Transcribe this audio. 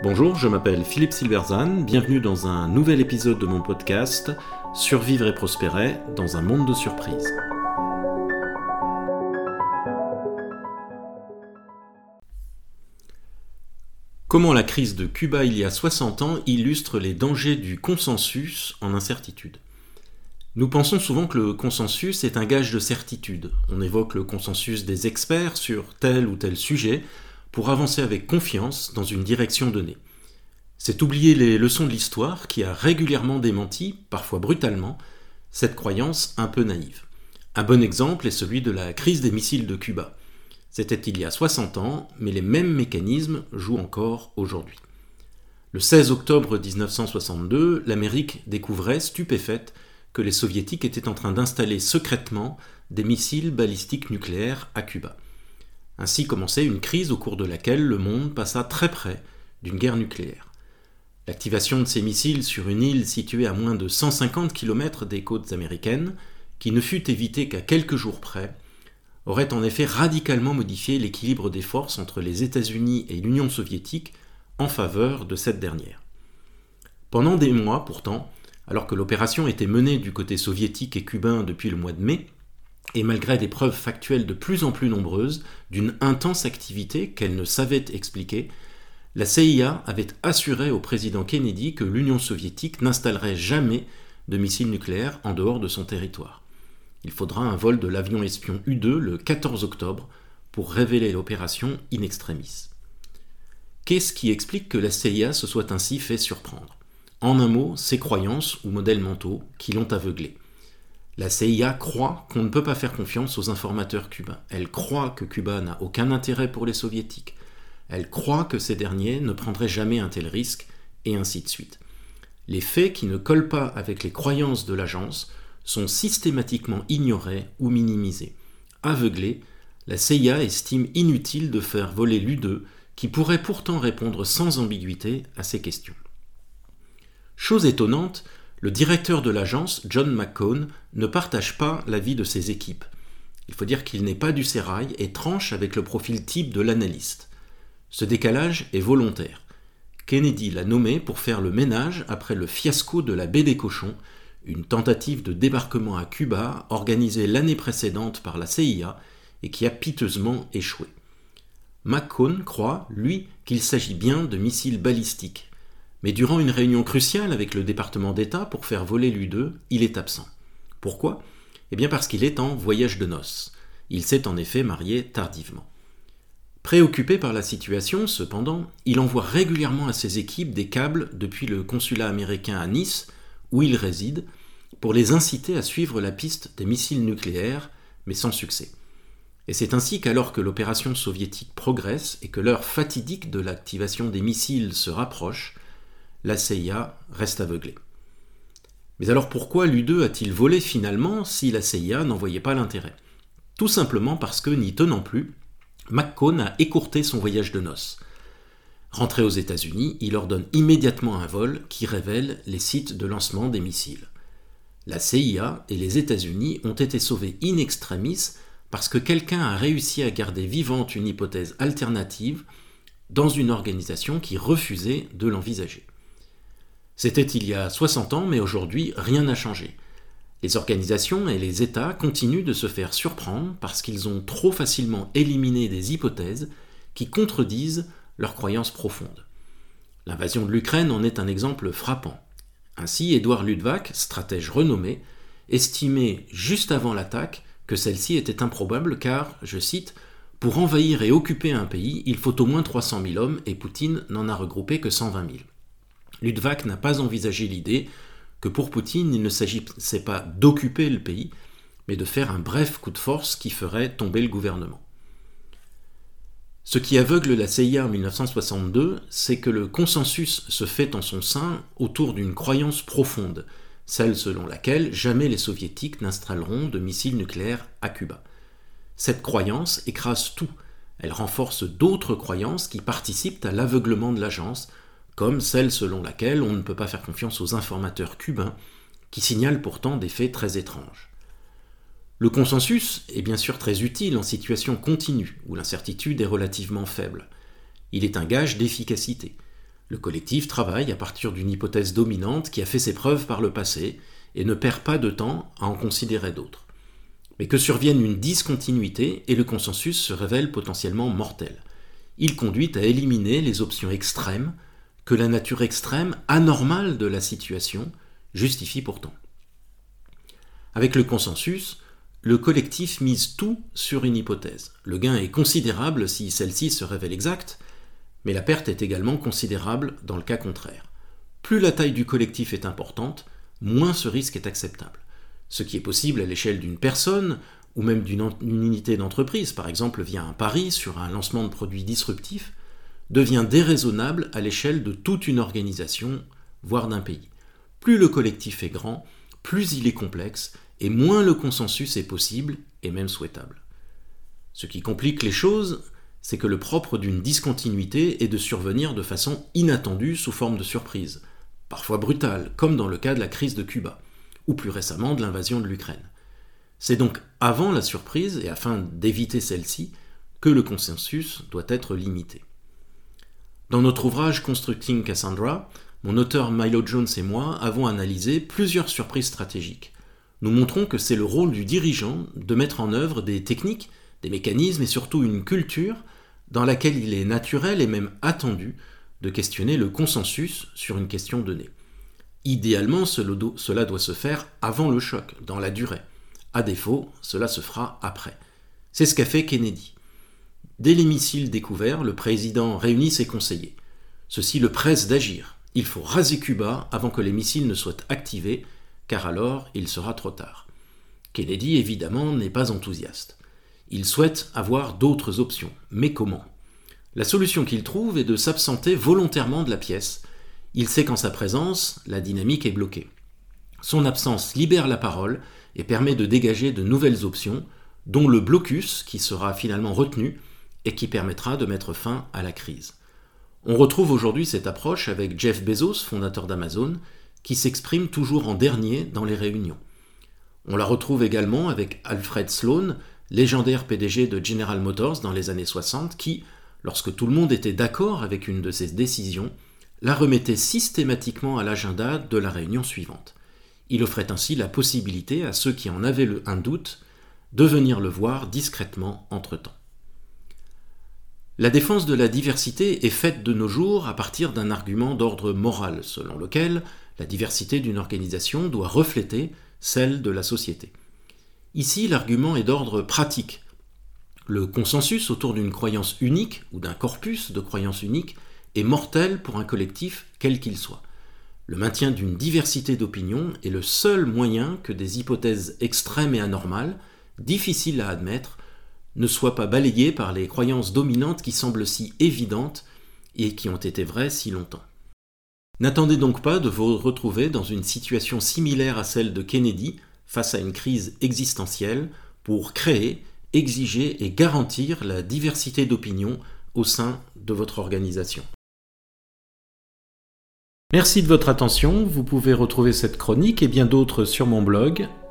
Bonjour, je m'appelle Philippe Silverzan, bienvenue dans un nouvel épisode de mon podcast Survivre et prospérer dans un monde de surprises. Comment la crise de Cuba il y a 60 ans illustre les dangers du consensus en incertitude? Nous pensons souvent que le consensus est un gage de certitude. On évoque le consensus des experts sur tel ou tel sujet pour avancer avec confiance dans une direction donnée. C'est oublier les leçons de l'histoire qui a régulièrement démenti, parfois brutalement, cette croyance un peu naïve. Un bon exemple est celui de la crise des missiles de Cuba. C'était il y a 60 ans, mais les mêmes mécanismes jouent encore aujourd'hui. Le 16 octobre 1962, l'Amérique découvrait, stupéfaite, que les soviétiques étaient en train d'installer secrètement des missiles balistiques nucléaires à Cuba. Ainsi commençait une crise au cours de laquelle le monde passa très près d'une guerre nucléaire. L'activation de ces missiles sur une île située à moins de 150 km des côtes américaines, qui ne fut évitée qu'à quelques jours près, aurait en effet radicalement modifié l'équilibre des forces entre les États-Unis et l'Union soviétique en faveur de cette dernière. Pendant des mois, pourtant, alors que l'opération était menée du côté soviétique et cubain depuis le mois de mai, et malgré des preuves factuelles de plus en plus nombreuses d'une intense activité qu'elle ne savait expliquer, la CIA avait assuré au président Kennedy que l'Union soviétique n'installerait jamais de missiles nucléaires en dehors de son territoire. Il faudra un vol de l'avion espion U-2 le 14 octobre pour révéler l'opération in extremis. Qu'est-ce qui explique que la CIA se soit ainsi fait surprendre? En un mot, ses croyances ou modèles mentaux qui l'ont aveuglé. La CIA croit qu'on ne peut pas faire confiance aux informateurs cubains. Elle croit que Cuba n'a aucun intérêt pour les soviétiques. Elle croit que ces derniers ne prendraient jamais un tel risque, et ainsi de suite. Les faits qui ne collent pas avec les croyances de l'agence sont systématiquement ignorés ou minimisés. Aveuglés, la CIA estime inutile de faire voler l'U2 qui pourrait pourtant répondre sans ambiguïté à ces questions. Chose étonnante, le directeur de l'agence, John McCone, ne partage pas l'avis de ses équipes. Il faut dire qu'il n'est pas du sérail et tranche avec le profil type de l'analyste. Ce décalage est volontaire. Kennedy l'a nommé pour faire le ménage après le fiasco de la baie des cochons une tentative de débarquement à Cuba organisée l'année précédente par la CIA et qui a piteusement échoué. McCone croit, lui, qu'il s'agit bien de missiles balistiques. Mais durant une réunion cruciale avec le département d'État pour faire voler l'U-2, il est absent. Pourquoi? Eh bien parce qu'il est en voyage de noces. Il s'est en effet marié tardivement. Préoccupé par la situation, cependant, il envoie régulièrement à ses équipes des câbles depuis le consulat américain à Nice, où il réside, pour les inciter à suivre la piste des missiles nucléaires, mais sans succès. Et c'est ainsi qu'alors que l'opération soviétique progresse et que l'heure fatidique de l'activation des missiles se rapproche, la CIA reste aveuglée. Mais alors pourquoi l'U-2 a-t-il volé finalement si la CIA n'en voyait pas l'intérêt? Tout simplement parce que, n'y tenant plus, McCone a écourté son voyage de noces. Rentré aux États-Unis, il ordonne immédiatement un vol qui révèle les sites de lancement des missiles. La CIA et les États-Unis ont été sauvés in extremis parce que quelqu'un a réussi à garder vivante une hypothèse alternative dans une organisation qui refusait de l'envisager. C'était il y a 60 ans, mais aujourd'hui, rien n'a changé. Les organisations et les États continuent de se faire surprendre parce qu'ils ont trop facilement éliminé des hypothèses qui contredisent leurs croyances profondes. L'invasion de l'Ukraine en est un exemple frappant. Ainsi, Édouard Ludwig, stratège renommé, estimait juste avant l'attaque que celle-ci était improbable car, je cite, Pour envahir et occuper un pays, il faut au moins 300 000 hommes et Poutine n'en a regroupé que 120 000. Ludwig n'a pas envisagé l'idée que pour Poutine, il ne s'agissait pas d'occuper le pays, mais de faire un bref coup de force qui ferait tomber le gouvernement. Ce qui aveugle la CIA en 1962, c'est que le consensus se fait en son sein autour d'une croyance profonde, celle selon laquelle jamais les soviétiques n'installeront de missiles nucléaires à Cuba. Cette croyance écrase tout, elle renforce d'autres croyances qui participent à l'aveuglement de l'agence, comme celle selon laquelle on ne peut pas faire confiance aux informateurs cubains, qui signalent pourtant des faits très étranges. Le consensus est bien sûr très utile en situation continue, où l'incertitude est relativement faible. Il est un gage d'efficacité. Le collectif travaille à partir d'une hypothèse dominante qui a fait ses preuves par le passé et ne perd pas de temps à en considérer d'autres. Mais que survienne une discontinuité et le consensus se révèle potentiellement mortel. Il conduit à éliminer les options extrêmes que la nature extrême, anormale de la situation, justifie pourtant. Avec le consensus, le collectif mise tout sur une hypothèse. Le gain est considérable si celle-ci se révèle exacte, mais la perte est également considérable dans le cas contraire. Plus la taille du collectif est importante, moins ce risque est acceptable. Ce qui est possible à l'échelle d'une personne ou même d'une unité d'entreprise, par exemple via un pari sur un lancement de produits disruptifs, devient déraisonnable à l'échelle de toute une organisation, voire d'un pays. Plus le collectif est grand, plus il est complexe, et moins le consensus est possible et même souhaitable. Ce qui complique les choses, c'est que le propre d'une discontinuité est de survenir de façon inattendue sous forme de surprise, parfois brutale, comme dans le cas de la crise de Cuba, ou plus récemment de l'invasion de l'Ukraine. C'est donc avant la surprise, et afin d'éviter celle-ci, que le consensus doit être limité. Dans notre ouvrage Constructing Cassandra, mon auteur Milo Jones et moi avons analysé plusieurs surprises stratégiques. Nous montrons que c'est le rôle du dirigeant de mettre en œuvre des techniques, des mécanismes et surtout une culture dans laquelle il est naturel et même attendu de questionner le consensus sur une question donnée. Idéalement, cela doit se faire avant le choc, dans la durée. À défaut, cela se fera après. C'est ce qu'a fait Kennedy. Dès les missiles découverts, le président réunit ses conseillers. Ceux-ci le pressent d'agir. Il faut raser Cuba avant que les missiles ne soient activés, car alors il sera trop tard. Kennedy, évidemment, n'est pas enthousiaste. Il souhaite avoir d'autres options. Mais comment? La solution qu'il trouve est de s'absenter volontairement de la pièce. Il sait qu'en sa présence, la dynamique est bloquée. Son absence libère la parole et permet de dégager de nouvelles options, dont le blocus qui sera finalement retenu et qui permettra de mettre fin à la crise. On retrouve aujourd'hui cette approche avec Jeff Bezos, fondateur d'Amazon, qui s'exprime toujours en dernier dans les réunions. On la retrouve également avec Alfred Sloan, légendaire PDG de General Motors dans les années 60, qui, lorsque tout le monde était d'accord avec une de ses décisions, la remettait systématiquement à l'agenda de la réunion suivante. Il offrait ainsi la possibilité à ceux qui en avaient un doute de venir le voir discrètement entre-temps. La défense de la diversité est faite de nos jours à partir d'un argument d'ordre moral, selon lequel la diversité d'une organisation doit refléter celle de la société. Ici, l'argument est d'ordre pratique. Le consensus autour d'une croyance unique ou d'un corpus de croyances uniques est mortel pour un collectif quel qu'il soit. Le maintien d'une diversité d'opinions est le seul moyen que des hypothèses extrêmes et anormales, difficiles à admettre, ne soient pas balayées par les croyances dominantes qui semblent si évidentes et qui ont été vraies si longtemps. N'attendez donc pas de vous retrouver dans une situation similaire à celle de Kennedy face à une crise existentielle pour créer, exiger et garantir la diversité d'opinions au sein de votre organisation. Merci de votre attention, vous pouvez retrouver cette chronique et bien d'autres sur mon blog